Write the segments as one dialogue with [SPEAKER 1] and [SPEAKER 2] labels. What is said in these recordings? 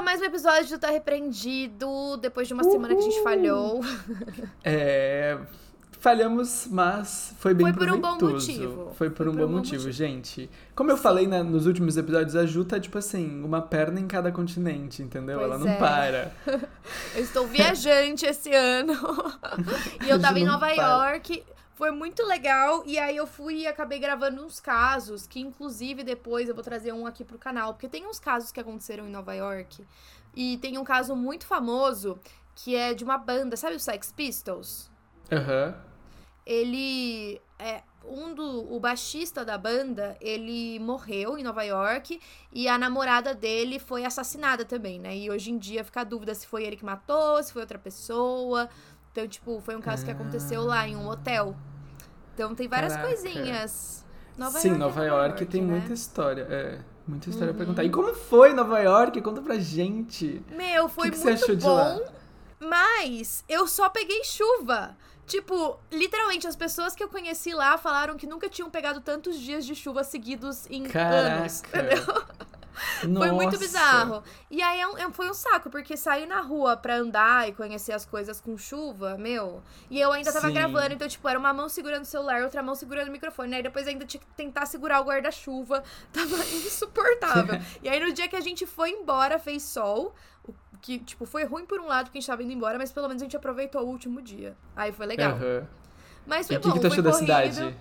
[SPEAKER 1] a mais um episódio do Tá Repreendido, depois de uma Uhul. semana que a gente falhou.
[SPEAKER 2] É. Falhamos, mas foi bem
[SPEAKER 1] Foi por
[SPEAKER 2] um
[SPEAKER 1] bom motivo.
[SPEAKER 2] Foi por, foi um, por bom, um bom motivo, motivo, gente. Como eu Sim. falei né, nos últimos episódios, a Ju tá, tipo assim, uma perna em cada continente, entendeu?
[SPEAKER 1] Pois
[SPEAKER 2] Ela não
[SPEAKER 1] é.
[SPEAKER 2] para.
[SPEAKER 1] eu estou viajante esse ano. e eu tava em Nova para. York. Foi muito legal. E aí eu fui e acabei gravando uns casos, que inclusive depois eu vou trazer um aqui pro canal. Porque tem uns casos que aconteceram em Nova York. E tem um caso muito famoso que é de uma banda, sabe o Sex Pistols?
[SPEAKER 2] Aham. Uhum.
[SPEAKER 1] Ele é um do o baixista da banda, ele morreu em Nova York e a namorada dele foi assassinada também, né? E hoje em dia fica a dúvida se foi ele que matou, se foi outra pessoa. Então, tipo, foi um caso que aconteceu lá em um hotel. Então tem várias
[SPEAKER 2] Caraca.
[SPEAKER 1] coisinhas. Nova
[SPEAKER 2] Sim,
[SPEAKER 1] York
[SPEAKER 2] Nova
[SPEAKER 1] é
[SPEAKER 2] York,
[SPEAKER 1] York
[SPEAKER 2] tem
[SPEAKER 1] né?
[SPEAKER 2] muita história. É, muita história
[SPEAKER 1] Uhum.
[SPEAKER 2] pra contar. E como foi Nova York? Conta pra gente.
[SPEAKER 1] Meu, foi
[SPEAKER 2] que que
[SPEAKER 1] muito bom, mas eu só peguei chuva. Tipo, literalmente, as pessoas que eu conheci lá falaram que nunca tinham pegado tantos dias de chuva seguidos em anos,
[SPEAKER 2] Caraca.
[SPEAKER 1] Entendeu? Foi
[SPEAKER 2] Nossa.
[SPEAKER 1] muito bizarro. E aí é é- foi um saco, porque sair na rua pra andar e conhecer as coisas com chuva, meu. E eu ainda tava
[SPEAKER 2] Sim.
[SPEAKER 1] gravando, então, tipo, era uma mão segurando o celular, outra mão segurando o microfone. Aí depois ainda tinha que tentar segurar o guarda-chuva. Tava insuportável. e aí no dia que a gente foi embora, fez sol. o Que, tipo, foi ruim por um lado porque a gente tava indo embora, mas pelo menos a gente aproveitou o último dia. Aí foi legal.
[SPEAKER 2] Aham.
[SPEAKER 1] Mas
[SPEAKER 2] E
[SPEAKER 1] foi
[SPEAKER 2] que,
[SPEAKER 1] bom,
[SPEAKER 2] que tu
[SPEAKER 1] foi
[SPEAKER 2] achou da cidade?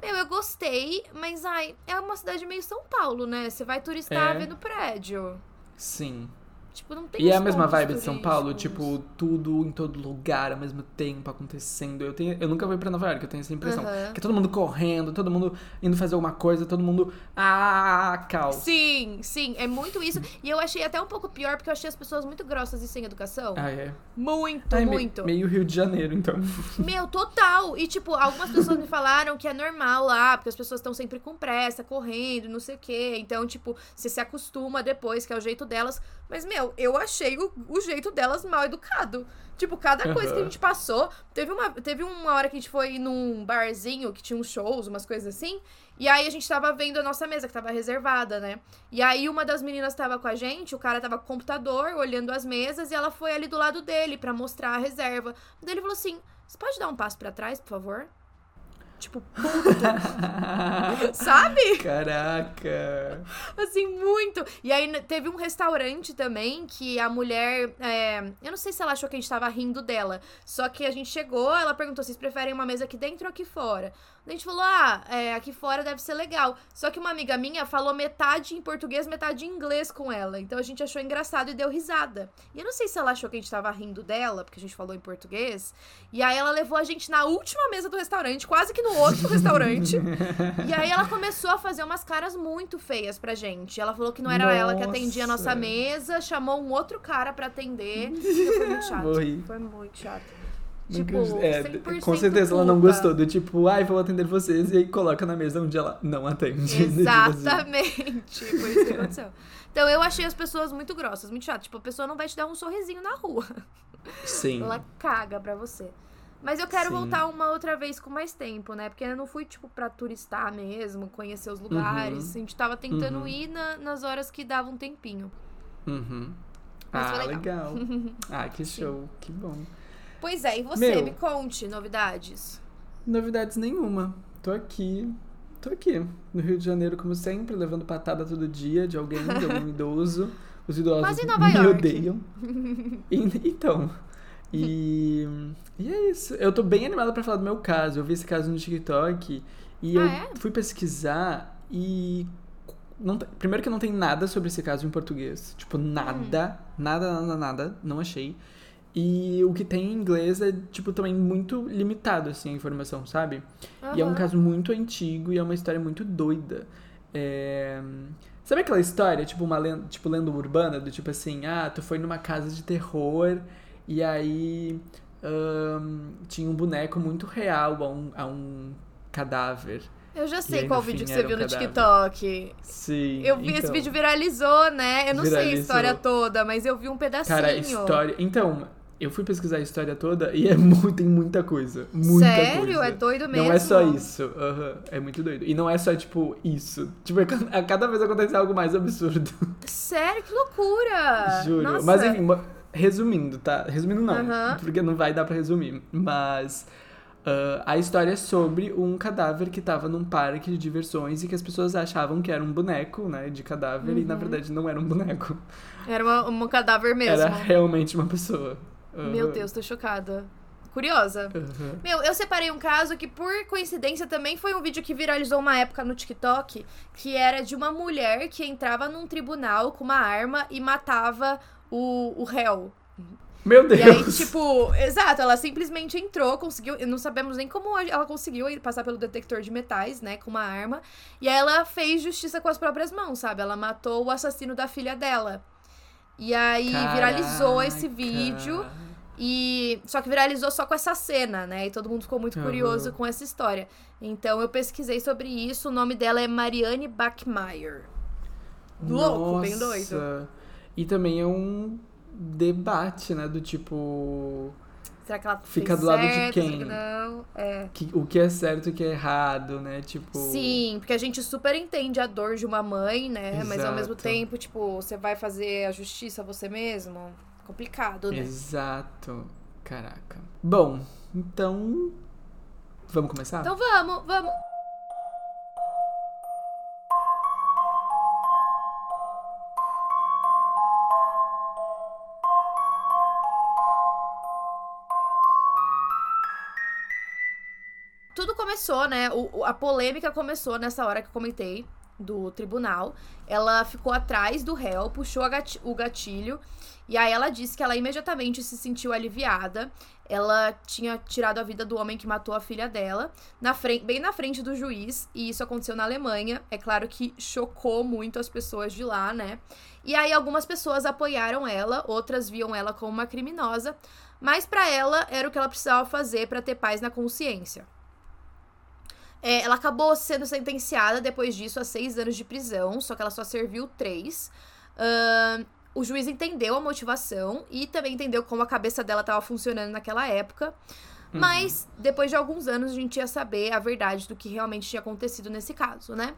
[SPEAKER 1] Meu, eu gostei, mas ai, é uma cidade meio São Paulo, né? Você vai turistar
[SPEAKER 2] É.
[SPEAKER 1] vendo prédio.
[SPEAKER 2] Sim.
[SPEAKER 1] Tipo, não tem
[SPEAKER 2] E é a mesma vibe de São Paulo, tipo, tudo em todo lugar ao mesmo tempo acontecendo. Eu, tenho, eu nunca fui pra Nova York, eu tenho essa impressão.
[SPEAKER 1] Aham.
[SPEAKER 2] Que é todo mundo correndo, todo mundo indo fazer alguma coisa, todo mundo. Ah, caos.
[SPEAKER 1] Sim, sim, é muito isso. E eu achei até um pouco pior, porque eu achei as pessoas muito grossas e sem educação.
[SPEAKER 2] Ah, é.
[SPEAKER 1] Muito,
[SPEAKER 2] Ai, me-
[SPEAKER 1] muito.
[SPEAKER 2] meio Rio de Janeiro, então.
[SPEAKER 1] Meu, total. E, tipo, algumas pessoas me falaram que é normal lá, porque as pessoas estão sempre com pressa, correndo, não sei o quê. Então, tipo, você se acostuma depois, que é o jeito delas. Mas, meu, eu achei o, o jeito delas mal educado. Tipo, cada coisa que a gente passou. Teve uma, teve uma hora que a gente foi num barzinho que tinha uns shows, umas coisas assim. E aí a gente tava vendo a nossa mesa, que tava reservada, né? E aí uma das meninas tava com a gente, o cara tava com o computador, olhando as mesas, e ela foi ali do lado dele pra mostrar a reserva. Daí ele falou assim: Você pode dar um passo pra trás, por favor? Tipo, sabe?
[SPEAKER 2] Caraca.
[SPEAKER 1] Assim, muito. E aí teve um restaurante também que a mulher. é, eu não sei se ela achou que a gente tava rindo dela. Só que a gente chegou, ela perguntou: vocês preferem uma mesa aqui dentro ou aqui fora? A gente falou: ah, é, aqui fora deve ser legal. Só que uma amiga minha falou metade em português, metade em inglês com ela. Então a gente achou engraçado e deu risada. E eu não sei se ela achou que a gente tava rindo dela, porque a gente falou em português. E aí ela levou a gente na última mesa do restaurante, quase que no outro restaurante. E aí ela começou a fazer umas caras muito feias pra gente. Ela falou que não era ela que atendia a nossa
[SPEAKER 2] Nossa.
[SPEAKER 1] mesa, chamou um outro cara pra atender. Foi muito chato.
[SPEAKER 2] Morri.
[SPEAKER 1] Foi muito chato. Tipo.
[SPEAKER 2] É,
[SPEAKER 1] 100%
[SPEAKER 2] com certeza ela não
[SPEAKER 1] culpa.
[SPEAKER 2] gostou do tipo, ai, vou atender vocês, e aí coloca na mesa onde ela não atende. Tipo assim.
[SPEAKER 1] Exatamente. Foi isso que aconteceu. Então eu achei as pessoas muito grossas, muito chato. Tipo, a pessoa não vai te dar um sorrisinho na rua.
[SPEAKER 2] Sim.
[SPEAKER 1] Ela caga pra você. Mas eu quero
[SPEAKER 2] Sim.
[SPEAKER 1] voltar uma outra vez com mais tempo, né? Porque eu não fui, tipo, pra turistar mesmo, conhecer os lugares. A gente tava tentando
[SPEAKER 2] Uhum.
[SPEAKER 1] ir na- nas horas que dava um tempinho.
[SPEAKER 2] Uhum.
[SPEAKER 1] Mas
[SPEAKER 2] Ah,
[SPEAKER 1] foi
[SPEAKER 2] legal. Ah, que show. Que bom.
[SPEAKER 1] Pois é, e você?
[SPEAKER 2] Meu.
[SPEAKER 1] Me conte novidades.
[SPEAKER 2] Novidades nenhuma. Tô aqui. Tô aqui. No Rio de Janeiro, como sempre, levando patada todo dia de alguém, de algum idoso. Os idosos
[SPEAKER 1] Mas em Nova
[SPEAKER 2] me
[SPEAKER 1] York?
[SPEAKER 2] odeiam. E- então. E, e é isso. Eu tô bem animada pra falar do meu caso. Eu vi esse caso no TikTok e
[SPEAKER 1] Ah,
[SPEAKER 2] eu
[SPEAKER 1] é?
[SPEAKER 2] fui pesquisar e. Não, primeiro que não tem nada sobre esse caso em português. Tipo, nada. Nada, nada, nada. Não achei. E o que tem em inglês é, tipo, também muito limitado, assim, a informação, sabe? E é um caso muito antigo e é uma história muito doida. É, Sabe aquela história, tipo, uma lenda, tipo, lenda urbana, do tipo assim, ah, tu foi numa casa de terror e aí ahn, tinha um boneco muito real a um, a um cadáver.
[SPEAKER 1] Eu já sei
[SPEAKER 2] aí,
[SPEAKER 1] qual vídeo que você viu
[SPEAKER 2] um
[SPEAKER 1] no. TikTok.
[SPEAKER 2] Sim.
[SPEAKER 1] Eu vi esse
[SPEAKER 2] então.
[SPEAKER 1] vídeo viralizou, né? Eu não sei a
[SPEAKER 2] Viralizou.
[SPEAKER 1] história toda, mas eu vi um pedacinho.
[SPEAKER 2] Cara, história. Então, eu fui pesquisar a história toda e é muito, tem muita coisa. Muita
[SPEAKER 1] Sério?
[SPEAKER 2] coisa.
[SPEAKER 1] É doido mesmo?
[SPEAKER 2] Não é só isso. aham, É muito doido. E não é só, tipo, isso. Tipo, é a cada vez acontece algo mais absurdo.
[SPEAKER 1] Sério? Que loucura!
[SPEAKER 2] Juro.
[SPEAKER 1] Nossa.
[SPEAKER 2] Mas enfim, resumindo, tá? Resumindo não, porque não vai dar pra resumir. Mas ah, a história é sobre um cadáver que tava num parque de diversões e que as pessoas achavam que era um boneco, né? De cadáver, e na
[SPEAKER 1] Uhum.
[SPEAKER 2] verdade não era um boneco.
[SPEAKER 1] Era uma, um cadáver mesmo.
[SPEAKER 2] Era realmente uma pessoa.
[SPEAKER 1] Meu. Deus, tô chocada. Curiosa.
[SPEAKER 2] Aham.
[SPEAKER 1] Meu, eu separei um caso que, por coincidência, também foi um vídeo que viralizou uma época no TikTok, que era de uma mulher que entrava num tribunal com uma arma e matava o, o réu.
[SPEAKER 2] Meu Deus!
[SPEAKER 1] E aí, tipo, exato, ela simplesmente entrou, conseguiu, não sabemos nem como ela conseguiu passar pelo detector de metais, né, com uma arma. E aí ela fez justiça com as próprias mãos, sabe? Ela matou o assassino da filha dela. E aí viralizou esse
[SPEAKER 2] Caraca.
[SPEAKER 1] vídeo. E só que viralizou só com essa cena, né? E todo mundo ficou muito curioso com essa história. Então eu pesquisei sobre isso. O nome dela é Marianne Bachmeier. Louco, bem doido.
[SPEAKER 2] E também é um debate, né? Do tipo.
[SPEAKER 1] Será que ela
[SPEAKER 2] Fica do lado de
[SPEAKER 1] certo?
[SPEAKER 2] quem?
[SPEAKER 1] Será que não? É.
[SPEAKER 2] que- o que é certo e o que é errado, né? Tipo.
[SPEAKER 1] Sim, porque a gente super entende a dor de uma mãe, né? Mas ao mesmo
[SPEAKER 2] Exato.
[SPEAKER 1] tempo, tipo, você vai fazer a justiça você mesmo? Complicado, né?
[SPEAKER 2] Exato. Caraca. Bom, então. Vamos começar?
[SPEAKER 1] Então vamos, vamos. Começou, né? O, a polêmica começou nessa hora que eu comentei do tribunal. Ela ficou atrás do réu, puxou o gatilho e aí ela disse que ela imediatamente se sentiu aliviada. Ela tinha tirado a vida do homem que matou a filha dela, na frente, bem na frente do juiz, e isso aconteceu na Alemanha. É claro que chocou muito as pessoas de lá, né? E aí algumas pessoas apoiaram ela, outras viam ela como uma criminosa, mas pra ela era o que ela precisava fazer pra ter paz na consciência. É, ela acabou sendo sentenciada depois disso a seis anos de prisão, só que ela só serviu três. Ahn, o juiz entendeu a motivação e também entendeu como a cabeça dela estava funcionando naquela época. Mas, depois de alguns anos, a gente ia saber a verdade do que realmente tinha acontecido nesse caso, né?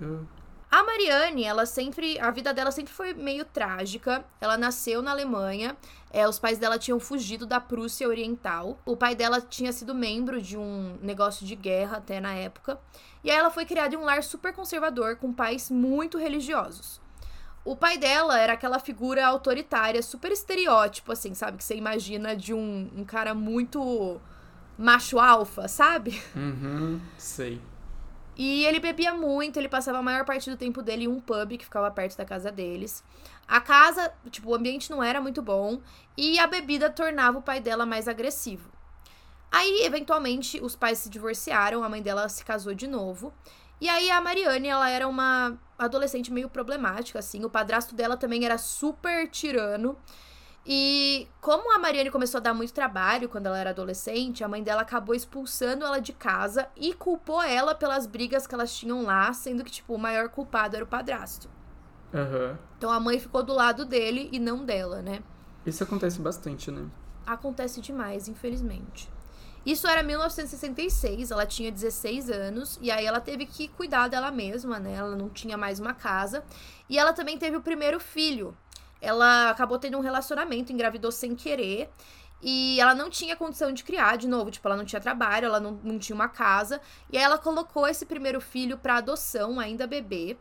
[SPEAKER 2] Ah,
[SPEAKER 1] A Mariane, ela sempre. A vida dela sempre foi meio trágica. Ela nasceu na Alemanha. é, os pais dela tinham fugido da Prússia Oriental. O pai dela tinha sido membro de um negócio de guerra até na época. E aí ela foi criada em um lar super conservador, com pais muito religiosos. O pai dela era aquela figura autoritária, super estereótipo, assim, sabe? Que você imagina de um, um cara muito macho alfa, sabe?
[SPEAKER 2] Uhum, sei.
[SPEAKER 1] E ele bebia muito, ele passava a maior parte do tempo dele em um pub que ficava perto da casa deles. A casa, tipo, o ambiente não era muito bom e a bebida tornava o pai dela mais agressivo. Aí, eventualmente, os pais se divorciaram, a mãe dela se casou de novo. E aí a Mariane, ela era uma adolescente meio problemática, assim. O padrasto dela também era super tirano. E como a Mariane começou a dar muito trabalho quando ela era adolescente, a mãe dela acabou expulsando ela de casa e culpou ela pelas brigas que elas tinham lá, sendo que, tipo, o maior culpado era o padrasto.
[SPEAKER 2] Aham.
[SPEAKER 1] Então a mãe ficou do lado dele e não dela, né?
[SPEAKER 2] Isso acontece bastante, né?
[SPEAKER 1] Acontece demais, infelizmente. Isso era 1966, ela tinha 16 anos, e aí ela teve que cuidar dela mesma, né? Ela não tinha mais uma casa. E ela também teve o primeiro filho. Ela acabou tendo um relacionamento, engravidou sem querer. E ela não tinha condição de criar, de novo, tipo, ela não tinha trabalho, ela não, não tinha uma casa. E aí ela colocou esse primeiro filho pra adoção, ainda bebê.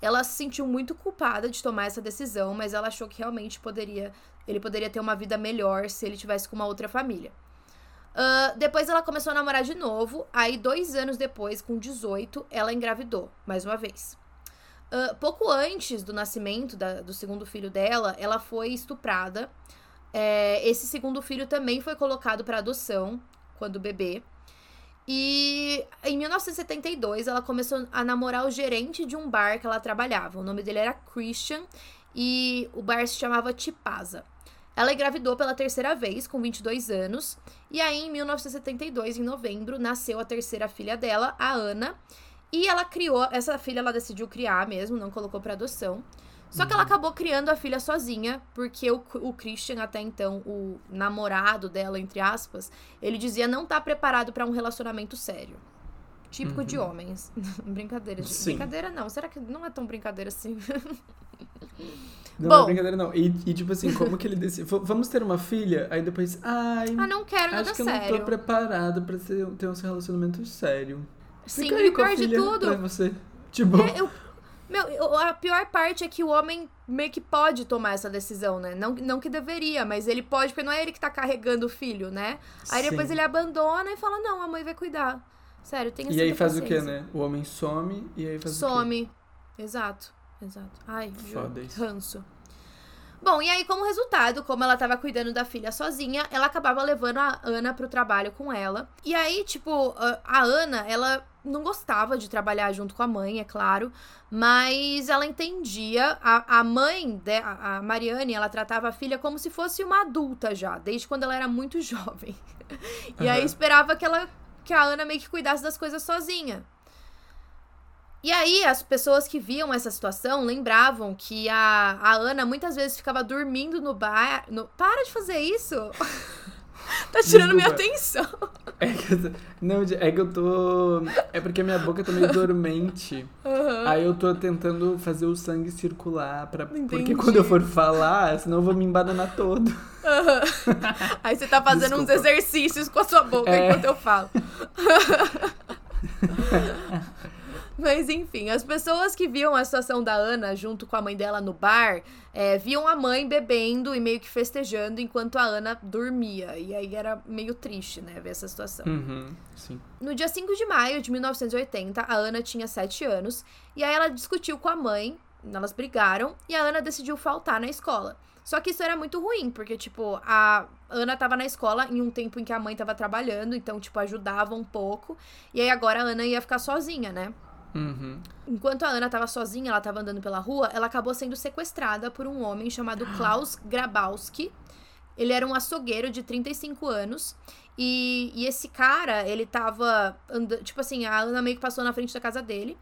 [SPEAKER 1] Ela se sentiu muito culpada de tomar essa decisão, mas ela achou que realmente poderia, ele poderia ter uma vida melhor se ele tivesse com uma outra família. Ah, depois ela começou a namorar de novo. Aí, dois anos depois, com 18, ela engravidou, mais uma vez. Ah, pouco antes do nascimento da- do segundo filho dela, ela foi estuprada. É, esse segundo filho também foi colocado para adoção quando bebê. E em 1972 ela começou a namorar o gerente de um bar que ela trabalhava. O nome dele era Christian e o bar se chamava Tipasa. Ela engravidou pela terceira vez, com 22 anos, e aí em 1972, em novembro, nasceu a terceira filha dela, a Ana, e ela criou, essa filha ela decidiu criar mesmo, não colocou para adoção. Só que ela acabou criando a filha sozinha, porque o, o Christian, até então, o namorado dela, entre aspas, ele dizia não estar tá preparado para um relacionamento sério. Típico uhum. de homens. brincadeira.
[SPEAKER 2] Sim.
[SPEAKER 1] Brincadeira não. Será que não é tão brincadeira assim?
[SPEAKER 2] Não, Bom, não é brincadeira, não. E, e, tipo assim, como que ele decide? Vamos ter uma filha? Aí depois, ai.
[SPEAKER 1] Ah, não quero
[SPEAKER 2] nada
[SPEAKER 1] Acho que
[SPEAKER 2] sério. eu não tô preparado pra ter, ter um relacionamento sério.
[SPEAKER 1] Sim, Fica e pior de tudo.
[SPEAKER 2] Pra você. Tipo.
[SPEAKER 1] É, eu, meu, a pior parte é que o homem meio que pode tomar essa decisão, né? Não, não que deveria, mas ele pode, porque não é ele que tá carregando o filho, né? Aí Sim. depois ele abandona e fala: não, a mãe vai cuidar. Sério, tem
[SPEAKER 2] E aí faz o quê, né? O homem some e aí faz
[SPEAKER 1] some.
[SPEAKER 2] o quê?
[SPEAKER 1] Some. Exato. Exato. Ai,
[SPEAKER 2] Foda isso.
[SPEAKER 1] ranço. Bom, e aí, como resultado, como ela tava cuidando da filha sozinha, ela acabava levando a Ana pro trabalho com ela. E aí, tipo, a Ana, ela não gostava de trabalhar junto com a mãe, é claro, mas ela entendia. A, a mãe, de, a Mariane, ela tratava a filha como se fosse uma adulta já, desde quando ela era muito jovem. e uhum. aí esperava que ela que a Ana meio que cuidasse das coisas sozinha. E aí, as pessoas que viam essa situação lembravam que a, a Ana muitas vezes ficava dormindo no bar. No... Para de fazer isso! tá tirando Desculpa. minha atenção.
[SPEAKER 2] É que, eu tô... não, é que eu tô. É porque a minha boca tá meio dormente. Uhum. Aí eu tô tentando fazer o sangue circular. Pra... Porque quando eu for falar, senão eu vou me embananar todo.
[SPEAKER 1] Uhum. Aí você tá fazendo Desculpa. uns exercícios com a sua boca é. enquanto eu falo. Mas enfim, as pessoas que viam a situação da Ana junto com a mãe dela no bar é, viam a mãe bebendo e meio que festejando enquanto a Ana dormia. E aí era meio triste, né, ver essa situação.
[SPEAKER 2] Uhum, sim.
[SPEAKER 1] No dia 5 de maio de 1980, a Ana tinha 7 anos e aí ela discutiu com a mãe, elas brigaram e a Ana decidiu faltar na escola. Só que isso era muito ruim, porque, tipo, a Ana tava na escola em um tempo em que a mãe tava trabalhando, então, tipo, ajudava um pouco. E aí agora a Ana ia ficar sozinha, né?
[SPEAKER 2] Uhum.
[SPEAKER 1] Enquanto a Ana estava sozinha, ela estava andando pela rua, ela acabou sendo sequestrada por um homem chamado Klaus Grabowski. Ele era um açougueiro de 35 anos. E, e esse cara, ele tava andando. Tipo assim, a Ana meio que passou na frente da casa dele.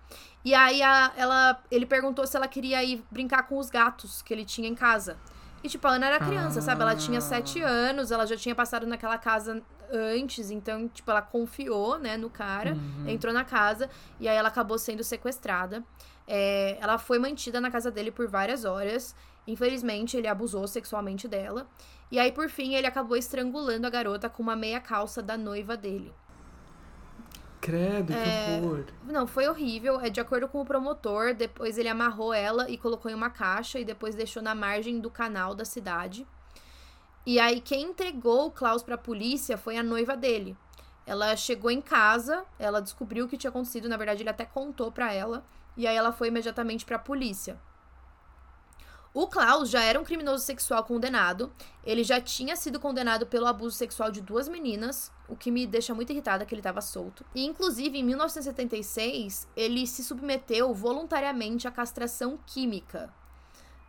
[SPEAKER 1] E aí a, ela, ele perguntou se ela queria ir brincar com os gatos que ele tinha em casa. E, tipo, a Ana era criança, ah. sabe? Ela tinha sete anos, ela já tinha passado naquela casa antes, então, tipo, ela confiou, né, no cara, uhum. entrou na casa e aí ela acabou sendo sequestrada. É, ela foi mantida na casa dele por várias horas. Infelizmente, ele abusou sexualmente dela. E aí, por fim, ele acabou estrangulando a garota com uma meia calça da noiva dele.
[SPEAKER 2] Credo,
[SPEAKER 1] é...
[SPEAKER 2] que horror.
[SPEAKER 1] Não, foi horrível. É de acordo com o promotor, depois ele amarrou ela e colocou em uma caixa e depois deixou na margem do canal da cidade. E aí quem entregou o Klaus para a polícia foi a noiva dele. Ela chegou em casa, ela descobriu o que tinha acontecido, na verdade ele até contou para ela, e aí ela foi imediatamente para a polícia. O Klaus já era um criminoso sexual condenado. Ele já tinha sido condenado pelo abuso sexual de duas meninas, o que me deixa muito irritada que ele estava solto. E inclusive em 1976, ele se submeteu voluntariamente à castração química.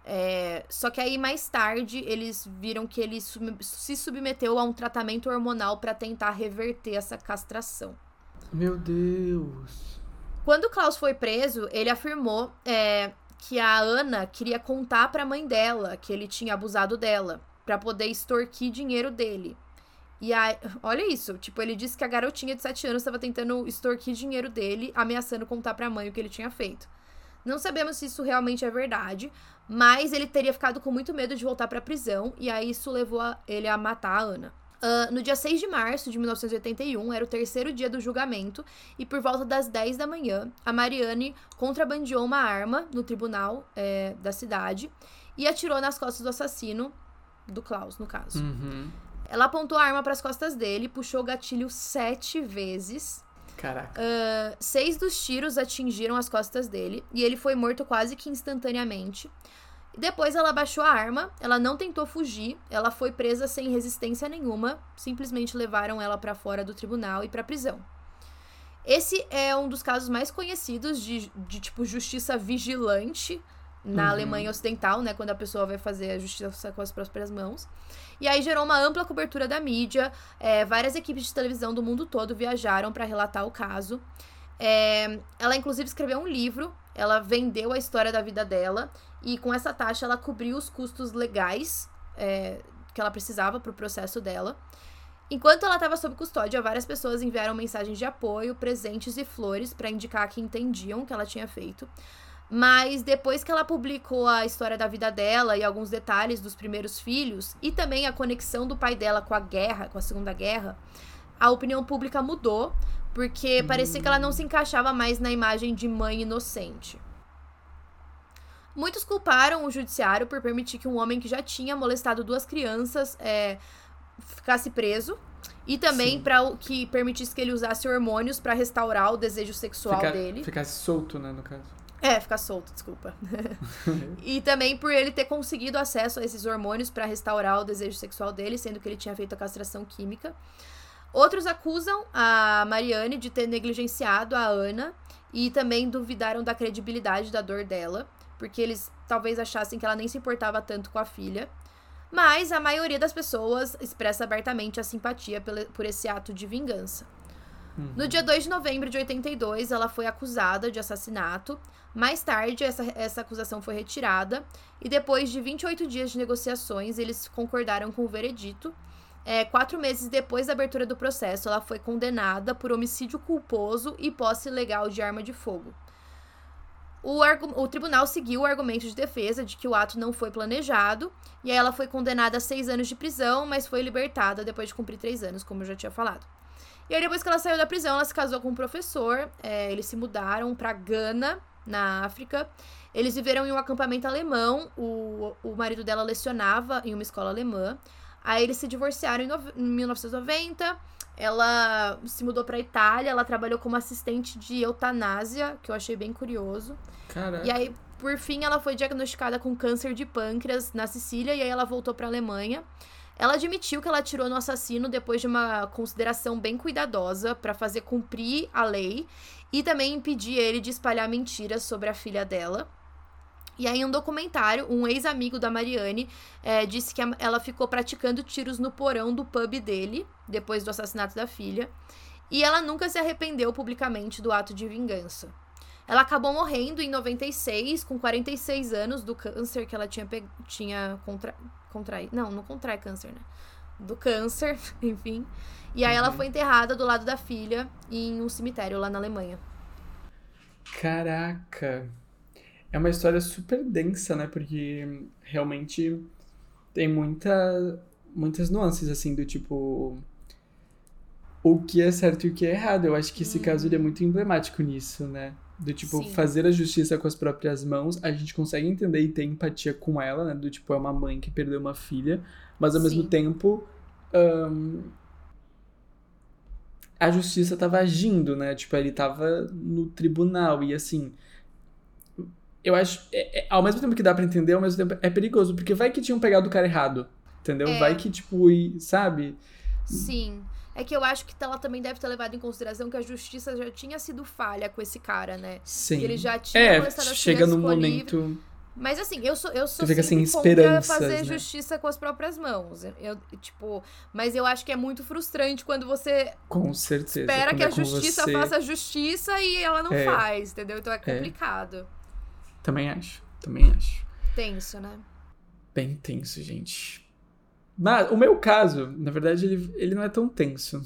[SPEAKER 1] É, só que aí mais tarde eles viram que ele se submeteu a um tratamento hormonal para tentar reverter essa castração.
[SPEAKER 2] Meu Deus.
[SPEAKER 1] Quando o Klaus foi preso, ele afirmou é, que a Ana queria contar para a mãe dela que ele tinha abusado dela para poder extorquir dinheiro dele. E aí, olha isso, tipo, ele disse que a garotinha de 7 anos estava tentando extorquir dinheiro dele, ameaçando contar para a mãe o que ele tinha feito. Não sabemos se isso realmente é verdade, mas ele teria ficado com muito medo de voltar para a prisão e aí isso levou a ele a matar a Ana. Uh, no dia 6 de março de 1981, era o terceiro dia do julgamento, e por volta das 10 da manhã, a Mariane contrabandeou uma arma no tribunal é, da cidade e atirou nas costas do assassino, do Klaus, no caso.
[SPEAKER 2] Uhum.
[SPEAKER 1] Ela apontou a arma para as costas dele, puxou o gatilho sete vezes
[SPEAKER 2] Caraca.
[SPEAKER 1] Uh, seis dos tiros atingiram as costas dele e ele foi morto quase que instantaneamente. Depois ela baixou a arma, ela não tentou fugir, ela foi presa sem resistência nenhuma, simplesmente levaram ela para fora do tribunal e para prisão. Esse é um dos casos mais conhecidos de, de tipo justiça vigilante na uhum. Alemanha Ocidental, né, quando a pessoa vai fazer a justiça com as próprias mãos. E aí gerou uma ampla cobertura da mídia. É, várias equipes de televisão do mundo todo viajaram para relatar o caso. É, ela, inclusive, escreveu um livro. Ela vendeu a história da vida dela. e com essa taxa ela cobriu os custos legais é, que ela precisava para o processo dela. Enquanto ela estava sob custódia, várias pessoas enviaram mensagens de apoio, presentes e flores para indicar que entendiam o que ela tinha feito. Mas depois que ela publicou a história da vida dela e alguns detalhes dos primeiros filhos, e também a conexão do pai dela com a guerra, com a Segunda Guerra, a opinião pública mudou, porque parecia que ela não se encaixava mais na imagem de mãe inocente. Muitos culparam o judiciário por permitir que um homem que já tinha molestado duas crianças é, ficasse preso. E também para que permitisse que ele usasse hormônios para restaurar o desejo sexual
[SPEAKER 2] Fica,
[SPEAKER 1] dele.
[SPEAKER 2] Ficasse solto, né, no caso.
[SPEAKER 1] É, ficar solto, desculpa. e também por ele ter conseguido acesso a esses hormônios para restaurar o desejo sexual dele, sendo que ele tinha feito a castração química. Outros acusam a Mariane de ter negligenciado a Ana e também duvidaram da credibilidade da dor dela, porque eles talvez achassem que ela nem se importava tanto com a filha. Mas a maioria das pessoas expressa abertamente a simpatia por esse ato de vingança. Uhum. No dia 2 de novembro de 82, ela foi acusada de assassinato. Mais tarde, essa, essa acusação foi retirada. E depois de 28 dias de negociações, eles concordaram com o veredito. É, quatro meses depois da abertura do processo, ela foi condenada por homicídio culposo e posse ilegal de arma de fogo. O, o, tribunal seguiu o argumento de defesa de que o ato não foi planejado, e aí ela foi condenada a seis anos de prisão, mas foi libertada depois de cumprir três anos, como eu já tinha falado. E aí, depois que ela saiu da prisão, ela se casou com um professor. É, eles se mudaram para Gana, na África. Eles viveram em um acampamento alemão. O, o marido dela lecionava em uma escola alemã. Aí eles se divorciaram em, no, em 1990. Ela se mudou para Itália. Ela trabalhou como assistente de eutanásia, que eu achei bem curioso.
[SPEAKER 2] Caraca.
[SPEAKER 1] E aí, por fim, ela foi diagnosticada com câncer de pâncreas na Sicília. E aí ela voltou para Alemanha. Ela admitiu que ela atirou no assassino depois de uma consideração bem cuidadosa para fazer cumprir a lei e também impedir ele de espalhar mentiras sobre a filha dela. E aí, em um documentário, um ex-amigo da Mariane é, disse que ela ficou praticando tiros no porão do pub dele, depois do assassinato da filha, e ela nunca se arrependeu publicamente do ato de vingança. Ela acabou morrendo em 96, com 46 anos, do câncer que ela tinha, tinha contra contraído. Não, não contrai câncer, né? Do câncer, enfim. E aí uhum. ela foi enterrada do lado da filha em um cemitério lá na Alemanha.
[SPEAKER 2] Caraca! É uma história super densa, né? Porque realmente tem muita, muitas nuances, assim, do tipo. O que é certo e o que é errado. Eu acho que esse caso ele é muito emblemático nisso, né? Do tipo, Sim. fazer a justiça com as próprias mãos, a gente consegue entender e ter empatia com ela, né? Do tipo, é uma mãe que perdeu uma filha, mas ao Sim. mesmo tempo. Um, a justiça tava agindo, né? Tipo, ele tava no tribunal e assim. Eu acho. É, é, ao mesmo tempo que dá para entender, ao mesmo tempo é perigoso, porque vai que tinham pegado o cara errado. Entendeu? É. Vai que, tipo, sabe?
[SPEAKER 1] Sim. É que eu acho que ela também deve ter levado em consideração que a justiça já tinha sido falha com esse cara, né?
[SPEAKER 2] Sim.
[SPEAKER 1] Que ele já tinha
[SPEAKER 2] é, chega num momento.
[SPEAKER 1] Livre. Mas assim, eu sou, eu sou
[SPEAKER 2] fica sem esperanças,
[SPEAKER 1] fazer
[SPEAKER 2] né?
[SPEAKER 1] justiça com as próprias mãos. Eu, tipo, mas eu acho que é muito frustrante quando você
[SPEAKER 2] com certeza,
[SPEAKER 1] espera que
[SPEAKER 2] é
[SPEAKER 1] a justiça
[SPEAKER 2] você...
[SPEAKER 1] faça justiça e ela não
[SPEAKER 2] é.
[SPEAKER 1] faz, entendeu? Então é, é. complicado. É.
[SPEAKER 2] Também acho, também acho.
[SPEAKER 1] Tenso, né?
[SPEAKER 2] Bem tenso, gente. Mas o meu caso, na verdade, ele, ele não é tão tenso.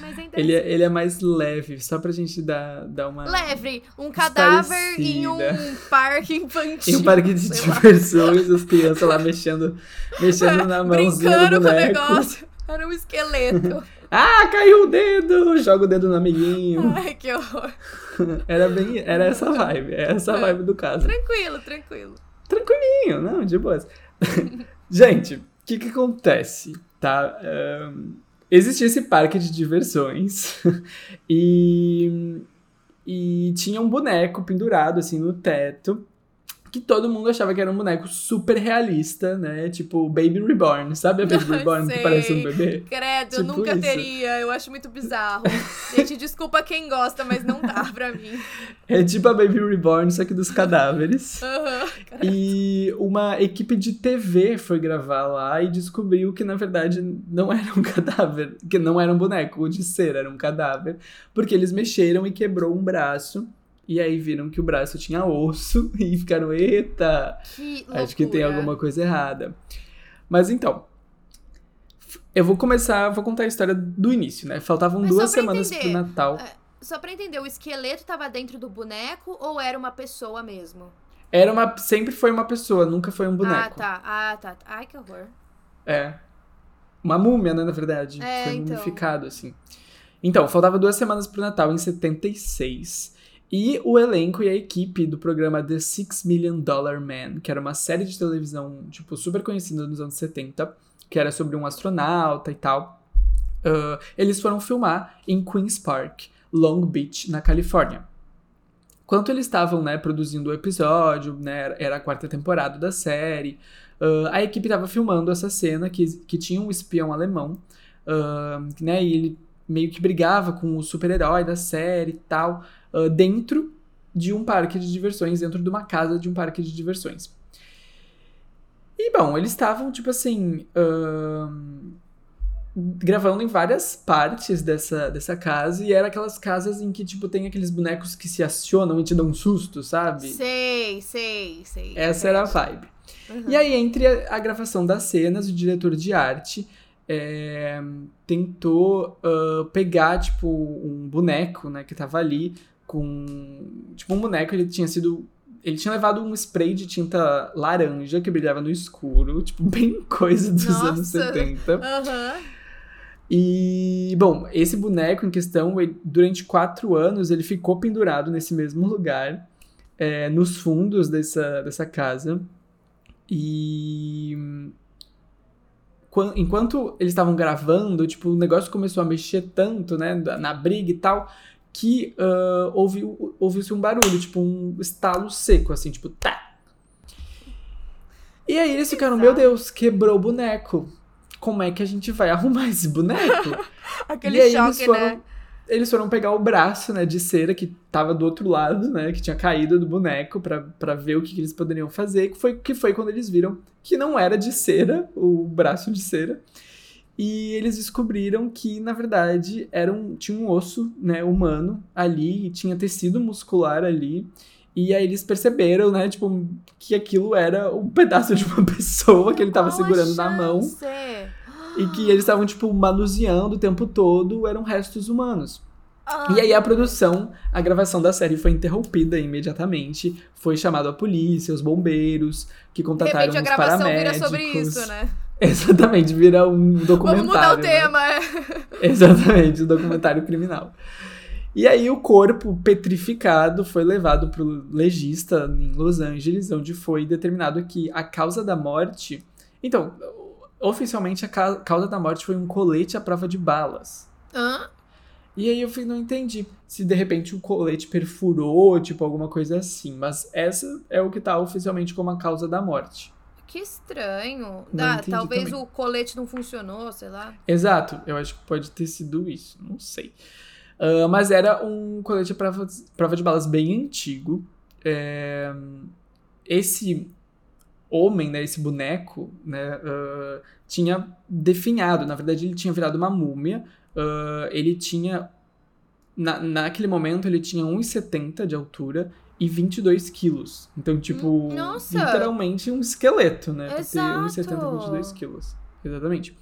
[SPEAKER 1] Mas é
[SPEAKER 2] ele, é, ele é mais leve, só pra gente dar, dar uma.
[SPEAKER 1] Leve! Um cadáver em um parque infantil.
[SPEAKER 2] Em um parque de diversões, as crianças lá mexendo, mexendo na mãozinha
[SPEAKER 1] Brincando
[SPEAKER 2] do
[SPEAKER 1] boneco. com o negócio. Era um esqueleto.
[SPEAKER 2] ah, caiu o dedo! Joga o dedo no amiguinho.
[SPEAKER 1] Ai, que horror.
[SPEAKER 2] Era bem. Era essa vibe. É essa vibe do caso.
[SPEAKER 1] Tranquilo, tranquilo.
[SPEAKER 2] Tranquilinho, não, de boas. gente, que que acontece, tá? Um, existia esse parque de diversões e, e tinha um boneco pendurado, assim, no teto que todo mundo achava que era um boneco super realista, né? Tipo Baby Reborn, sabe a Baby Reborn que parece um bebê?
[SPEAKER 1] Credo,
[SPEAKER 2] tipo
[SPEAKER 1] eu nunca
[SPEAKER 2] isso.
[SPEAKER 1] teria, eu acho muito bizarro. Gente, desculpa quem gosta, mas não dá pra mim.
[SPEAKER 2] É tipo a Baby Reborn, só que dos cadáveres.
[SPEAKER 1] Uhum,
[SPEAKER 2] e uma equipe de TV foi gravar lá e descobriu que na verdade não era um cadáver, que não era um boneco, o de ser era um cadáver, porque eles mexeram e quebrou um braço e aí viram que o braço tinha osso e ficaram, eita,
[SPEAKER 1] Que
[SPEAKER 2] acho que tem alguma coisa errada. Mas então, eu vou começar, vou contar a história do início, né? Faltavam
[SPEAKER 1] Mas
[SPEAKER 2] duas semanas
[SPEAKER 1] entender,
[SPEAKER 2] pro Natal.
[SPEAKER 1] Só pra entender, o esqueleto tava dentro do boneco ou era uma pessoa mesmo?
[SPEAKER 2] Era uma, sempre foi uma pessoa, nunca foi um boneco.
[SPEAKER 1] Ah, tá. Ah, tá. Ai, que horror.
[SPEAKER 2] É. Uma múmia, né, na verdade.
[SPEAKER 1] É,
[SPEAKER 2] Foi
[SPEAKER 1] então.
[SPEAKER 2] mumificado, assim. Então, faltava duas semanas pro Natal, em 76. E o elenco e a equipe do programa The Six Million Dollar Man, que era uma série de televisão, tipo, super conhecida nos anos 70, que era sobre um astronauta e tal. ah, eles foram filmar em Queens Park, Long Beach, na Califórnia. Enquanto eles estavam, né, produzindo o episódio, né, era a quarta temporada da série, ah, a equipe estava filmando essa cena que, que tinha um espião alemão, ah, né, e ele meio que brigava com o super-herói da série e tal, ah, dentro de um parque de diversões, dentro de uma casa de um parque de diversões. E, bom, eles estavam, tipo assim, ahn, gravando em várias partes dessa, dessa casa, e era aquelas casas em que, tipo, tem aqueles bonecos que se acionam e te dão um susto, sabe?
[SPEAKER 1] Sei, sei, sei.
[SPEAKER 2] Essa era a vibe.
[SPEAKER 1] Uhum.
[SPEAKER 2] E aí, entre a, a gravação das cenas, o diretor de arte é, tentou ah, pegar, tipo, um boneco, né, que tava ali com... Tipo, um boneco, ele tinha sido... Ele tinha levado um spray de tinta laranja que brilhava no escuro, tipo, bem coisa dos
[SPEAKER 1] Nossa.
[SPEAKER 2] anos 70.
[SPEAKER 1] Aham.
[SPEAKER 2] E, bom, esse boneco em questão, ele- durante quatro anos, ele ficou pendurado nesse mesmo lugar, é, nos fundos dessa, dessa casa. E. quan- Enquanto eles estavam gravando, tipo, o negócio começou a mexer tanto, né, na briga e tal, que ah, houve, ouviu-se um barulho, tipo, um estalo seco, assim, tipo, tá. E aí eles ficaram, meu. Deus, quebrou o boneco. Como é que a gente vai arrumar esse boneco?
[SPEAKER 1] Aquele
[SPEAKER 2] e aí
[SPEAKER 1] choque,
[SPEAKER 2] eles foram,
[SPEAKER 1] né?
[SPEAKER 2] eles foram pegar o braço, né, de cera que tava do outro lado, né, que tinha caído do boneco pra, pra ver o que, que eles poderiam fazer, que foi, que foi quando eles viram que não era de cera, o braço de cera. E eles descobriram que, na verdade, era um, tinha um osso, né, humano ali, e tinha tecido muscular ali. E aí eles perceberam, né, tipo, que aquilo era um pedaço de uma pessoa que ele tava
[SPEAKER 1] Qual a
[SPEAKER 2] segurando na mão. E que eles estavam, tipo, manuseando o tempo todo, eram restos humanos.
[SPEAKER 1] Ah,
[SPEAKER 2] E aí a produção, a gravação da série foi interrompida imediatamente. Foi chamado a polícia, os bombeiros, que
[SPEAKER 1] de
[SPEAKER 2] contataram
[SPEAKER 1] repente a
[SPEAKER 2] os
[SPEAKER 1] gravação
[SPEAKER 2] paramédicos.
[SPEAKER 1] vira sobre isso, né?
[SPEAKER 2] Exatamente, vira um documentário.
[SPEAKER 1] Vamos mudar o
[SPEAKER 2] né?
[SPEAKER 1] tema. é.
[SPEAKER 2] Exatamente, um documentário criminal. E aí o corpo petrificado foi levado pro legista em Los Angeles, onde foi determinado que a causa da morte... Então, oficialmente a ca- causa da morte foi um colete à prova de balas.
[SPEAKER 1] Hã?
[SPEAKER 2] E aí eu fui- não entendi se de repente o colete perfurou, tipo alguma coisa assim. Mas essa é o que tá oficialmente como a causa da morte.
[SPEAKER 1] Que estranho. Ah, talvez
[SPEAKER 2] também.
[SPEAKER 1] o colete não funcionou, sei lá.
[SPEAKER 2] Exato, eu acho que pode ter sido isso, não sei. Ah, mas era um colete à prova, prova de balas bem antigo. É, esse homem, né, esse boneco, né, ah, tinha definhado. Na verdade, ele tinha virado uma múmia. Ah, ele tinha. Na, naquele momento, ele tinha 1,70 de altura e 22 quilos. Então, tipo,
[SPEAKER 1] Hum, nossa!
[SPEAKER 2] literalmente um esqueleto, né? pra ter
[SPEAKER 1] Exato!
[SPEAKER 2] 1,70 e 22 quilos. Exatamente.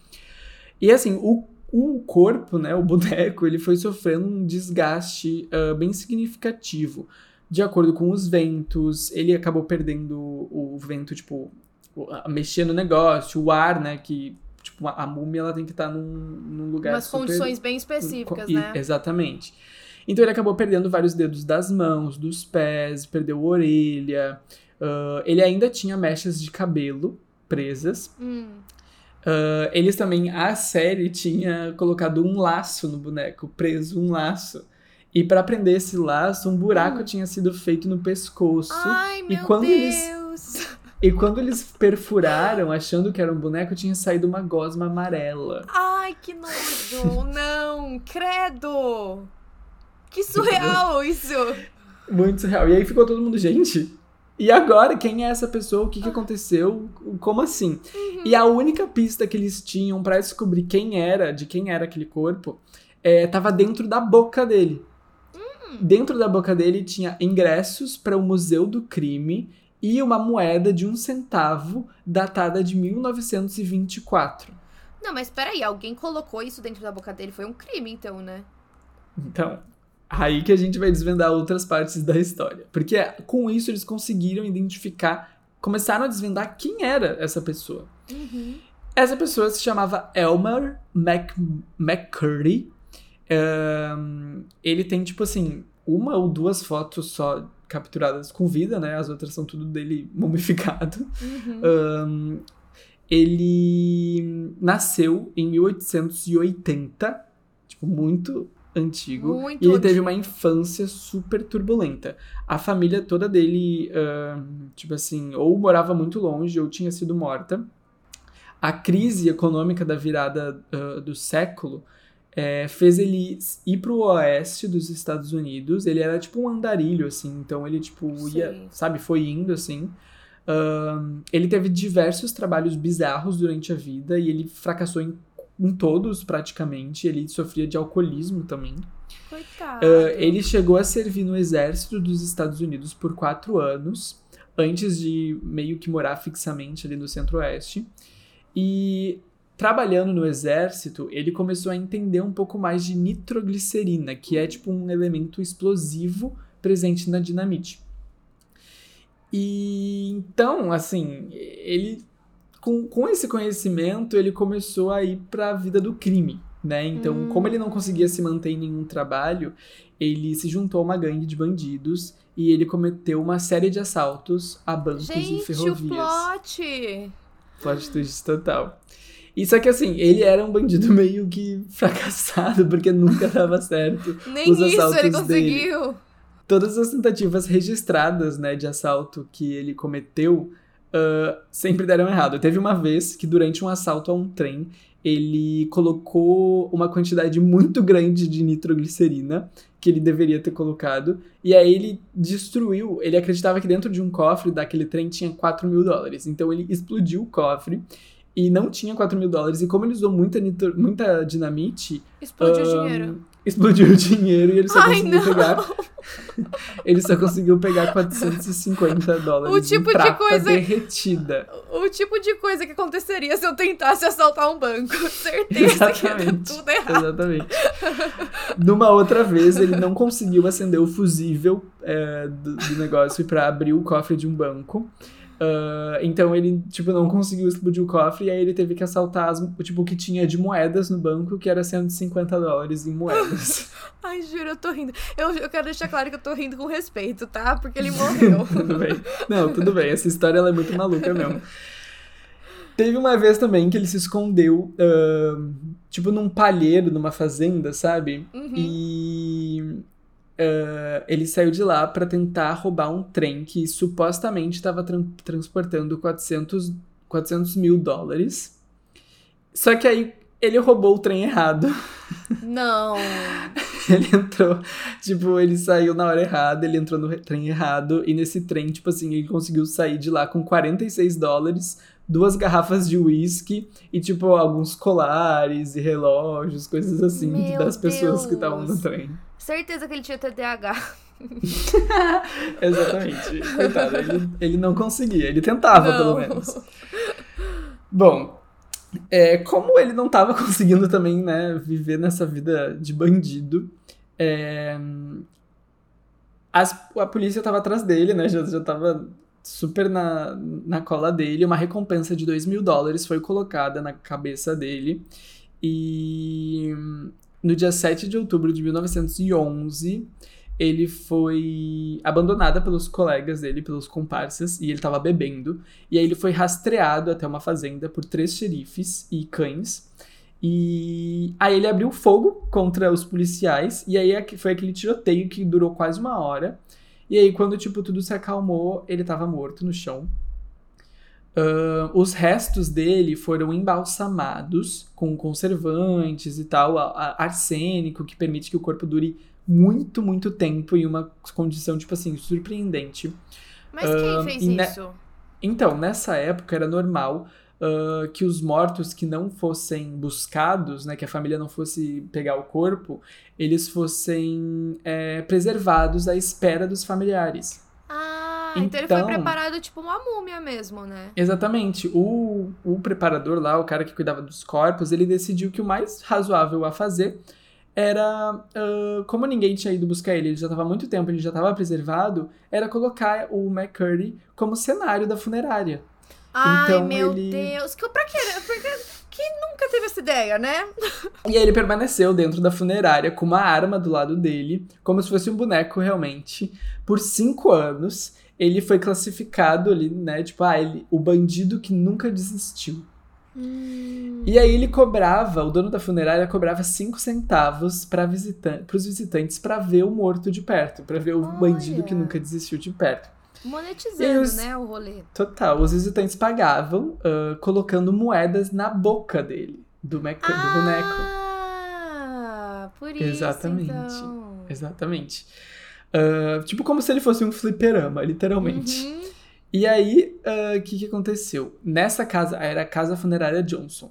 [SPEAKER 2] E assim, o, o corpo, né, o boneco, ele foi sofrendo um desgaste ah, bem significativo. De acordo com os ventos, ele acabou perdendo o vento, tipo, o- a- mexer no negócio, o ar, né, que, tipo, a, múmia, ela tem que estar num, num lugar
[SPEAKER 1] Umas
[SPEAKER 2] super...
[SPEAKER 1] condições bem específicas, né?
[SPEAKER 2] Exatamente. Então ele acabou perdendo vários dedos das mãos, dos pés, perdeu a orelha. ah, ele ainda tinha mechas de cabelo presas.
[SPEAKER 1] Hum.
[SPEAKER 2] Ah, eles também, a série tinha colocado um laço no boneco, preso um laço. E pra prender esse laço, um buraco
[SPEAKER 1] Hum.
[SPEAKER 2] tinha sido feito no pescoço.
[SPEAKER 1] Ai, meu
[SPEAKER 2] quando eles-
[SPEAKER 1] Deus!
[SPEAKER 2] E quando eles perfuraram, achando que era um boneco, tinha saído uma gosma amarela.
[SPEAKER 1] Ai, que nojo! Não! Credo! Que surreal isso!
[SPEAKER 2] Muito surreal. E aí ficou todo mundo, gente. E agora, quem é essa pessoa? O que, que aconteceu? Como assim? E a única pista que eles tinham pra descobrir quem era, de quem era aquele corpo, é, tava dentro da boca dele. Dentro da boca dele tinha ingressos para o Museu do Crime e uma moeda de um centavo datada de 1924.
[SPEAKER 1] Não, mas peraí, alguém colocou isso dentro da boca dele. Foi um crime, então, né?
[SPEAKER 2] Então, aí que a gente vai desvendar outras partes da história. Porque com isso eles conseguiram identificar, começaram a desvendar quem era essa pessoa.
[SPEAKER 1] Uhum.
[SPEAKER 2] Essa pessoa se chamava Elmer Mac McCurdy. Um, ele tem, tipo assim, uma ou duas fotos só capturadas com vida, né? As outras são tudo dele mumificado.
[SPEAKER 1] Uhum.
[SPEAKER 2] Um, ele nasceu em 1880, tipo, muito antigo.
[SPEAKER 1] Muito
[SPEAKER 2] e ele teve
[SPEAKER 1] antigo.
[SPEAKER 2] uma infância super turbulenta. A família toda dele, ahn, tipo assim, ou morava muito longe ou tinha sido morta. A crise econômica da virada ah, do século é, fez ele ir pro oeste dos Estados Unidos. Ele era tipo um andarilho, assim, então ele, tipo, ia,
[SPEAKER 1] Sim.
[SPEAKER 2] sabe, foi indo, assim. Ahn, ele teve diversos trabalhos bizarros durante a vida e ele fracassou em, em todos, praticamente. Ele sofria de alcoolismo também.
[SPEAKER 1] Coitado.
[SPEAKER 2] Ah, ele chegou a servir no exército dos Estados Unidos por quatro anos, antes de meio que morar fixamente ali no centro-oeste. E trabalhando no exército, ele começou a entender um pouco mais de nitroglicerina, que é tipo um elemento explosivo presente na dinamite. E então, assim, ele com, com esse conhecimento, ele começou a ir para a vida do crime, né? Então,
[SPEAKER 1] Hum.
[SPEAKER 2] como ele não conseguia se manter em nenhum trabalho, ele se juntou a uma gangue de bandidos e ele cometeu uma série de assaltos a bancos e
[SPEAKER 1] Gente, o
[SPEAKER 2] ferrovias.
[SPEAKER 1] plot!
[SPEAKER 2] Plot twist total. E só que assim, ele era um bandido meio que fracassado, porque nunca dava certo.
[SPEAKER 1] Nem
[SPEAKER 2] Os
[SPEAKER 1] isso ele conseguiu.
[SPEAKER 2] Todas as tentativas registradas, né, de assalto que ele cometeu, ah, sempre deram errado. Teve uma vez que durante um assalto a um trem, ele colocou uma quantidade muito grande de nitroglicerina que ele deveria ter colocado, e aí ele destruiu, ele acreditava que dentro de um cofre daquele trem tinha 4 mil dólares, então ele explodiu o cofre e não tinha 4 mil dólares, e como ele usou muita, nitro- muita dinamite,
[SPEAKER 1] Explodiu o
[SPEAKER 2] Ahn,
[SPEAKER 1] dinheiro.
[SPEAKER 2] Explodiu o dinheiro e ele só
[SPEAKER 1] Ai,
[SPEAKER 2] conseguiu
[SPEAKER 1] não.
[SPEAKER 2] pegar. ele só conseguiu pegar 450 dólares
[SPEAKER 1] O tipo de coisa-
[SPEAKER 2] derretida.
[SPEAKER 1] O tipo de coisa que aconteceria se eu tentasse assaltar um banco. Certeza que ia dar
[SPEAKER 2] Exatamente.
[SPEAKER 1] tudo errado.
[SPEAKER 2] Exatamente. Numa outra vez, ele não conseguiu acender o fusível é, do, do negócio pra abrir o cofre de um banco. Ah, então ele, tipo, não conseguiu explodir o cofre e aí ele teve que assaltar as, tipo, o que tinha de moedas no banco, que era 150 dólares em moedas.
[SPEAKER 1] Ai, juro, eu tô rindo. Eu, eu quero deixar claro que eu tô rindo com respeito, tá? Porque ele morreu.
[SPEAKER 2] tudo bem. Não, tudo bem. Essa história ela é muito maluca mesmo. Teve uma vez também que ele se escondeu, ahn, tipo, num palheiro, numa fazenda, sabe?
[SPEAKER 1] Uhum.
[SPEAKER 2] E ah, ele saiu de lá pra tentar roubar um trem que supostamente estava transportando 400, 400 mil dólares. Só que aí ele roubou o trem errado.
[SPEAKER 1] Não.
[SPEAKER 2] Ele entrou, tipo, ele saiu na hora errada, ele entrou no re- trem errado, e nesse trem, tipo assim, ele conseguiu sair de lá com 46 dólares, duas garrafas de uísque e, tipo, alguns colares e relógios, coisas assim,
[SPEAKER 1] Meu
[SPEAKER 2] das pessoas que estavam no
[SPEAKER 1] Deus.
[SPEAKER 2] trem.
[SPEAKER 1] Certeza que ele tinha TDAH.
[SPEAKER 2] Exatamente. Coitado, ele, ele não conseguia, ele tentava, pelo
[SPEAKER 1] Não.
[SPEAKER 2] menos. Bom, é, como ele não tava conseguindo também, né, viver nessa vida de bandido, é, as- a polícia tava atrás dele, né, já, já tava super na, na cola dele. Uma recompensa de 2 mil dólares foi colocada na cabeça dele. E no dia 7 de outubro de 1911, ele foi abandonado pelos colegas dele, pelos comparsas, e ele tava bebendo. E aí ele foi rastreado até uma fazenda por três xerifes e cães. E aí ele abriu fogo contra os policiais, e aí aqui- foi aquele tiroteio que durou quase uma hora. E aí, quando, tipo, tudo se acalmou, ele tava morto no chão. Ahn, os restos dele foram embalsamados com conservantes e tal, a- a- arsênico, que permite que o corpo dure muito, muito tempo em uma condição, tipo assim, surpreendente.
[SPEAKER 1] Mas quem fez
[SPEAKER 2] ne-
[SPEAKER 1] isso?
[SPEAKER 2] Então, nessa época era normal uh, que os mortos que não fossem buscados, né, que a família não fosse pegar o corpo, eles fossem é, preservados à espera dos familiares.
[SPEAKER 1] Ah, então, então, ele foi preparado tipo uma múmia mesmo, né?
[SPEAKER 2] Exatamente. O, o preparador lá, o cara que cuidava dos corpos, ele decidiu que o mais razoável a fazer era, uh, como ninguém tinha ido buscar ele, ele já estava há muito tempo, ele já estava preservado, era colocar o McCurdy como cenário da funerária.
[SPEAKER 1] Ai, então, meu ele... Deus. Que, pra quê? Porque quem nunca teve essa ideia, né?
[SPEAKER 2] E aí ele permaneceu dentro da funerária com uma arma do lado dele, como se fosse um boneco realmente, por cinco anos. Ele foi classificado ali, né? Tipo, ah, ele, o bandido que nunca desistiu.
[SPEAKER 1] Hum.
[SPEAKER 2] E aí ele cobrava, o dono da funerária cobrava cinco centavos para visitan os visitantes para ver o morto de perto, para ver o Olha. bandido que nunca desistiu de perto.
[SPEAKER 1] Monetizando, os... né, o rolê.
[SPEAKER 2] Total. Os visitantes pagavam uh, colocando moedas na boca dele, do, ah, do boneco.
[SPEAKER 1] Ah, por isso,
[SPEAKER 2] Exatamente.
[SPEAKER 1] Então.
[SPEAKER 2] Exatamente. Uh, tipo como se ele fosse um fliperama, literalmente.
[SPEAKER 1] Uhum.
[SPEAKER 2] E aí, o uh, que, que aconteceu? Nessa casa, era a Casa Funerária Johnson.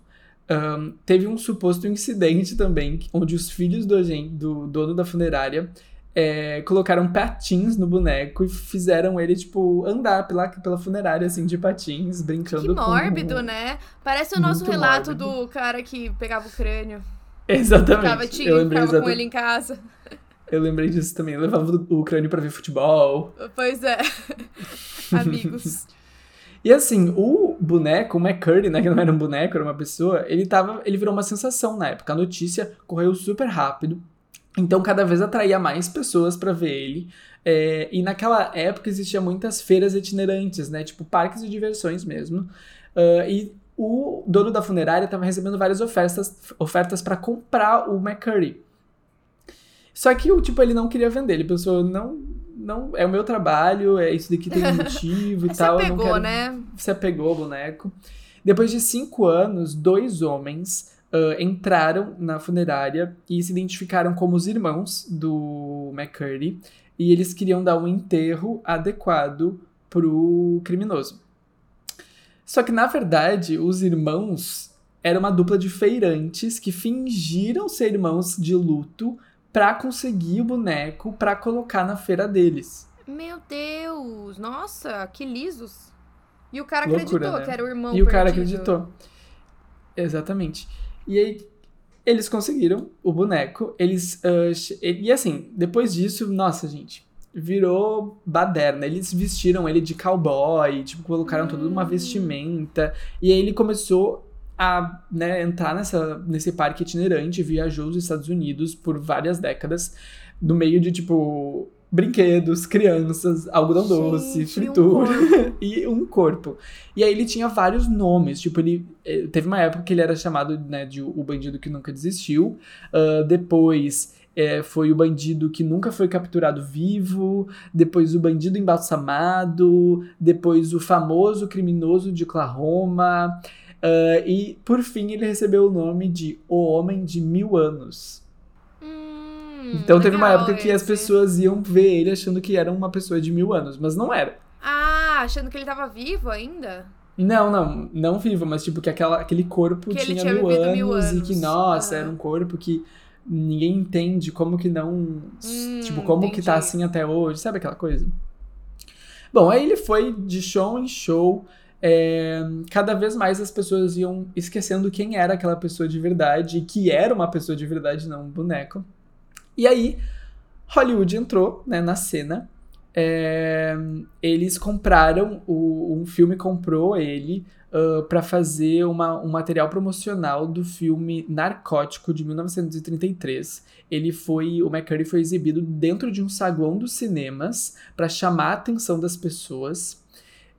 [SPEAKER 2] Um, teve um suposto incidente também, onde os filhos do, do dono da funerária é, colocaram patins no boneco e fizeram ele, tipo, andar pela, pela funerária, assim, de patins, brincando
[SPEAKER 1] que mórbido, com... né? Parece o nosso relato mórbido. do cara que pegava o crânio.
[SPEAKER 2] Exatamente.
[SPEAKER 1] Ficava, tinha, ficava com ele em casa.
[SPEAKER 2] Eu lembrei disso também. Eu levava o crânio para ver futebol.
[SPEAKER 1] Pois é. Amigos.
[SPEAKER 2] E assim, o boneco, o McCurdy, né, que não era um boneco, era uma pessoa, ele tava, ele virou uma sensação na época. A notícia correu super rápido. Então, cada vez atraía mais pessoas para ver ele. É, e naquela época existiam muitas feiras itinerantes, né? Tipo parques de diversões mesmo. Uh, e o dono da funerária estava recebendo várias ofertas ofertas para comprar o McCurry. Só que o tipo ele não queria vender, ele pensou não não é o meu trabalho, é isso daqui tem um motivo e tal.
[SPEAKER 1] Você apegou,
[SPEAKER 2] quero...
[SPEAKER 1] né?
[SPEAKER 2] Você apegou o boneco. Depois de cinco anos, dois homens uh, entraram na funerária e se identificaram como os irmãos do McCurdy e eles queriam dar um enterro adequado pro criminoso. Só que, na verdade, os irmãos eram uma dupla de feirantes que fingiram ser irmãos de luto para conseguir o boneco para colocar na feira deles.
[SPEAKER 1] Meu Deus! Nossa, que lisos! E o cara Loucura, acreditou
[SPEAKER 2] né?
[SPEAKER 1] que era o irmão
[SPEAKER 2] E
[SPEAKER 1] perdido.
[SPEAKER 2] o cara acreditou. Exatamente. E aí eles conseguiram o boneco. Eles. Uh, e assim, depois disso, nossa, gente, virou baderna. Eles vestiram ele de cowboy, tipo, colocaram hum. toda uma hum. vestimenta. E aí ele começou a né, entrar nessa, nesse parque itinerante, viajou os Estados Unidos por várias décadas, no meio de, tipo, brinquedos, crianças, algodão doce, fritura um e um corpo. E aí ele tinha vários nomes, tipo, ele eh, teve uma época que ele era chamado né, de o bandido que nunca desistiu. Uh, depois é, foi o bandido que nunca foi capturado vivo, depois o bandido embalsamado, depois o famoso criminoso de Oklahoma. Uh, e por fim ele recebeu o nome de O Homem de Mil Anos.
[SPEAKER 1] Hum,
[SPEAKER 2] então teve uma época que as pessoas iam ver ele achando que era uma pessoa de mil anos, mas não era.
[SPEAKER 1] Ah, achando que ele tava vivo ainda?
[SPEAKER 2] Não, não, não vivo, mas tipo que aquela, aquele corpo
[SPEAKER 1] que
[SPEAKER 2] tinha,
[SPEAKER 1] tinha
[SPEAKER 2] mil, anos,
[SPEAKER 1] mil, anos,
[SPEAKER 2] e que, nossa, era um corpo que ninguém entende como que não.
[SPEAKER 1] Hum,
[SPEAKER 2] tipo, como
[SPEAKER 1] entendi.
[SPEAKER 2] que tá assim até hoje, sabe aquela coisa? Bom, aí ele foi de show em show. É, cada vez mais as pessoas iam esquecendo quem era aquela pessoa de verdade, que era uma pessoa de verdade, não um boneco. E aí, Hollywood entrou né, na cena. É, eles compraram, o, um filme comprou ele uh, para fazer uma, um material promocional do filme Narcótico de 1933. Ele foi, o McCurry foi exibido dentro de um saguão dos cinemas para chamar a atenção das pessoas.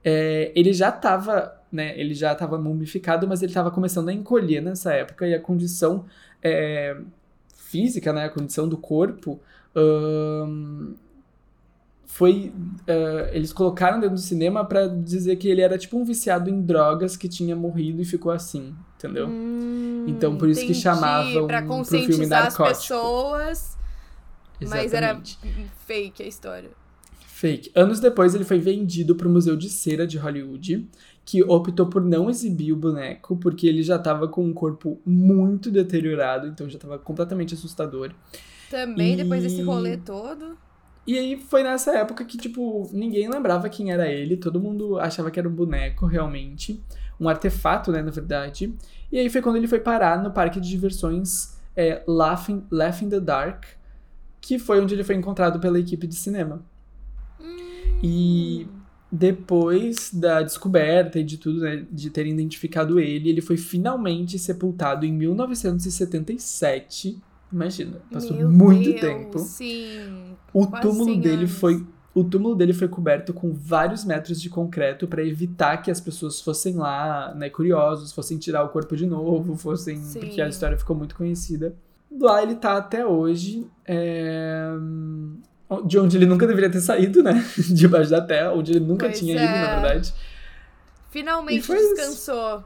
[SPEAKER 2] É, ele já estava, né, ele já estava mumificado, mas ele estava começando a encolher nessa época e a condição é, física, né, a condição do corpo, um, foi uh, eles colocaram dentro do cinema para dizer que ele era tipo um viciado em drogas que tinha morrido e ficou assim, entendeu?
[SPEAKER 1] Hum,
[SPEAKER 2] então por isso
[SPEAKER 1] entendi,
[SPEAKER 2] que chamavam
[SPEAKER 1] pra
[SPEAKER 2] pro filme
[SPEAKER 1] as
[SPEAKER 2] narcótico.
[SPEAKER 1] pessoas,
[SPEAKER 2] Exatamente.
[SPEAKER 1] mas era fake a história.
[SPEAKER 2] Fake. Anos depois, ele foi vendido para o Museu de Cera de Hollywood, que optou por não exibir o boneco, porque ele já estava com um corpo muito deteriorado, então já estava completamente assustador.
[SPEAKER 1] Também,
[SPEAKER 2] E-
[SPEAKER 1] depois desse rolê todo.
[SPEAKER 2] E aí foi nessa época que, tipo, ninguém lembrava quem era ele, todo mundo achava que era um boneco, realmente. Um artefato, né, na verdade. E aí foi quando ele foi parar no parque de diversões é, Laugh, in, Laugh in the Dark, que foi onde ele foi encontrado pela equipe de cinema. E depois da descoberta e de tudo, né, de terem identificado ele, ele foi finalmente sepultado em 1977. Imagina, passou
[SPEAKER 1] Meu
[SPEAKER 2] muito
[SPEAKER 1] Deus,
[SPEAKER 2] tempo.
[SPEAKER 1] Sim.
[SPEAKER 2] O túmulo
[SPEAKER 1] 100
[SPEAKER 2] dele
[SPEAKER 1] anos.
[SPEAKER 2] foi o túmulo dele foi coberto com vários metros de concreto para evitar que as pessoas fossem lá, né, curiosos, fossem tirar o corpo de novo, fossem
[SPEAKER 1] Sim.
[SPEAKER 2] porque a história ficou muito conhecida. Lá ele tá até hoje, é, de onde ele nunca deveria ter saído, né, debaixo da terra, onde ele nunca
[SPEAKER 1] Pois
[SPEAKER 2] tinha
[SPEAKER 1] é.
[SPEAKER 2] ido, na verdade.
[SPEAKER 1] Finalmente
[SPEAKER 2] foi isso.
[SPEAKER 1] descansou.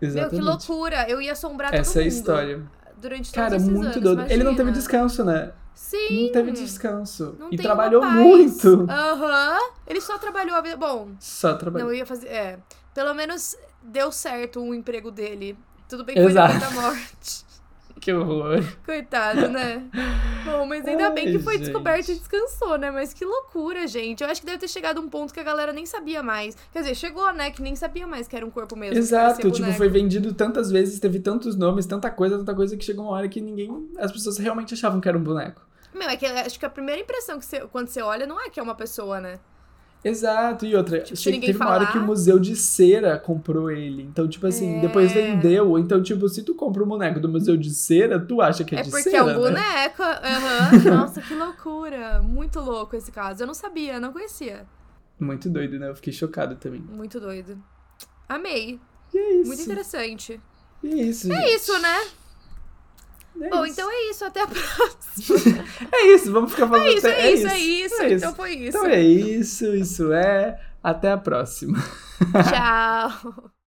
[SPEAKER 2] Exatamente.
[SPEAKER 1] Meu, que loucura. Eu ia assombrar todo
[SPEAKER 2] Essa é a história.
[SPEAKER 1] Durante todos
[SPEAKER 2] Cara, muito
[SPEAKER 1] anos,
[SPEAKER 2] doido. Ele não teve
[SPEAKER 1] imagina.
[SPEAKER 2] descanso, né?
[SPEAKER 1] Sim.
[SPEAKER 2] Não teve descanso.
[SPEAKER 1] Não
[SPEAKER 2] e trabalhou muito.
[SPEAKER 1] Aham. Ele só trabalhou a vida. Bom,
[SPEAKER 2] Só trabalhou.
[SPEAKER 1] não eu ia fazer. É. Pelo menos deu certo o emprego dele. Tudo bem que foi
[SPEAKER 2] Exato.
[SPEAKER 1] depois da morte.
[SPEAKER 2] Que horror.
[SPEAKER 1] Coitado, né? Bom, mas ainda bem que
[SPEAKER 2] Ai,
[SPEAKER 1] foi
[SPEAKER 2] gente.
[SPEAKER 1] descoberto e descansou, né? Mas que loucura, gente. Eu acho que deve ter chegado um ponto que a galera nem sabia mais. Quer dizer, chegou, né? Que nem sabia mais que era um corpo mesmo.
[SPEAKER 2] Exato, tipo, foi vendido tantas vezes, teve tantos nomes, tanta coisa, tanta coisa que chegou uma hora que ninguém. As pessoas realmente achavam que era um boneco.
[SPEAKER 1] Meu, é que acho que a primeira impressão que você, quando você olha não é que é uma pessoa, né?
[SPEAKER 2] Exato, e outra,
[SPEAKER 1] Tipo, se
[SPEAKER 2] teve uma hora
[SPEAKER 1] falar-
[SPEAKER 2] que o Museu de Cera comprou ele. Então, tipo assim, depois
[SPEAKER 1] É.
[SPEAKER 2] vendeu. Então, tipo, se tu compra um boneco do Museu de Cera, tu acha que é,
[SPEAKER 1] É
[SPEAKER 2] de
[SPEAKER 1] porque
[SPEAKER 2] cera,
[SPEAKER 1] é um
[SPEAKER 2] né?
[SPEAKER 1] boneco. aham. Nossa, que loucura. Muito louco esse caso. Eu não sabia, não conhecia.
[SPEAKER 2] Muito doido, né? Eu fiquei chocado também.
[SPEAKER 1] Muito doido. Amei.
[SPEAKER 2] E é isso.
[SPEAKER 1] Muito interessante.
[SPEAKER 2] E é isso,
[SPEAKER 1] É isso, né?
[SPEAKER 2] É
[SPEAKER 1] Bom,
[SPEAKER 2] isso.
[SPEAKER 1] então é isso. Até a próxima.
[SPEAKER 2] É isso, vamos ficar falando
[SPEAKER 1] É isso,
[SPEAKER 2] até-
[SPEAKER 1] é isso, é isso.
[SPEAKER 2] é
[SPEAKER 1] Então foi isso.
[SPEAKER 2] Então é isso, isso é. Até a próxima.
[SPEAKER 1] Tchau.